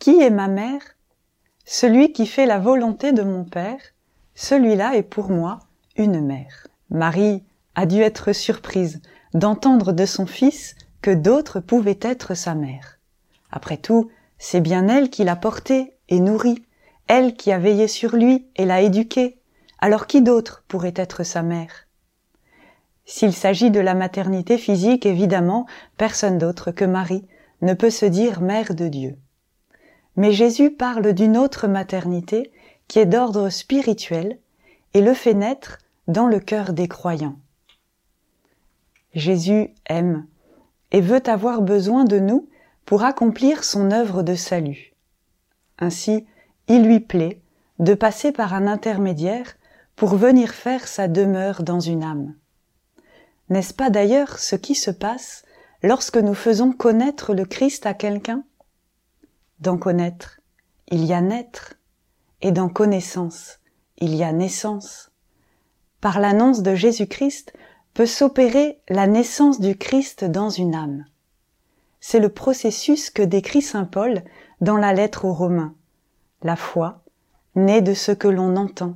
Qui est ma mère? Celui qui fait la volonté de mon Père, celui-là est pour moi une mère. Marie a dû être surprise d'entendre de son fils que d'autres pouvaient être sa mère. Après tout, c'est bien elle qui l'a porté et nourri, elle qui a veillé sur lui et l'a éduqué. Alors qui d'autre pourrait être sa mère? S'il s'agit de la maternité physique, évidemment, personne d'autre que Marie ne peut se dire mère de Dieu. Mais Jésus parle d'une autre maternité qui est d'ordre spirituel et le fait naître dans le cœur des croyants. Jésus aime et veut avoir besoin de nous pour accomplir son œuvre de salut. Ainsi, il lui plaît de passer par un intermédiaire pour venir faire sa demeure dans une âme. N'est-ce pas d'ailleurs ce qui se passe lorsque nous faisons connaître le Christ à quelqu'un? Dans connaître, il y a naître, et dans connaissance, il y a naissance. Par l'annonce de Jésus-Christ peut s'opérer la naissance du Christ dans une âme. C'est le processus que décrit Saint Paul dans la lettre aux Romains. La foi, naît de ce que l'on entend.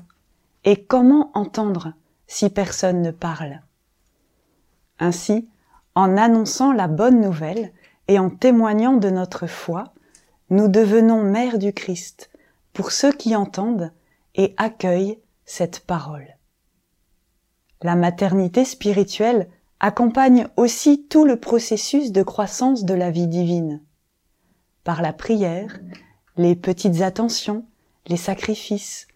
Et comment entendre si personne ne parle? Ainsi, en annonçant la bonne nouvelle et en témoignant de notre foi, nous devenons mères du Christ pour ceux qui entendent et accueillent cette parole. La maternité spirituelle accompagne aussi tout le processus de croissance de la vie divine. Par la prière, les petites attentions, les sacrifices,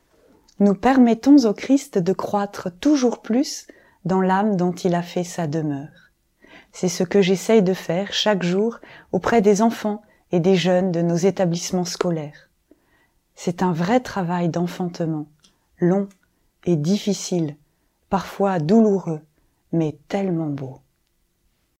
nous permettons au Christ de croître toujours plus dans l'âme dont il a fait sa demeure. C'est ce que j'essaye de faire chaque jour auprès des enfants et des jeunes de nos établissements scolaires. C'est un vrai travail d'enfantement, long et difficile, parfois douloureux, mais tellement beau.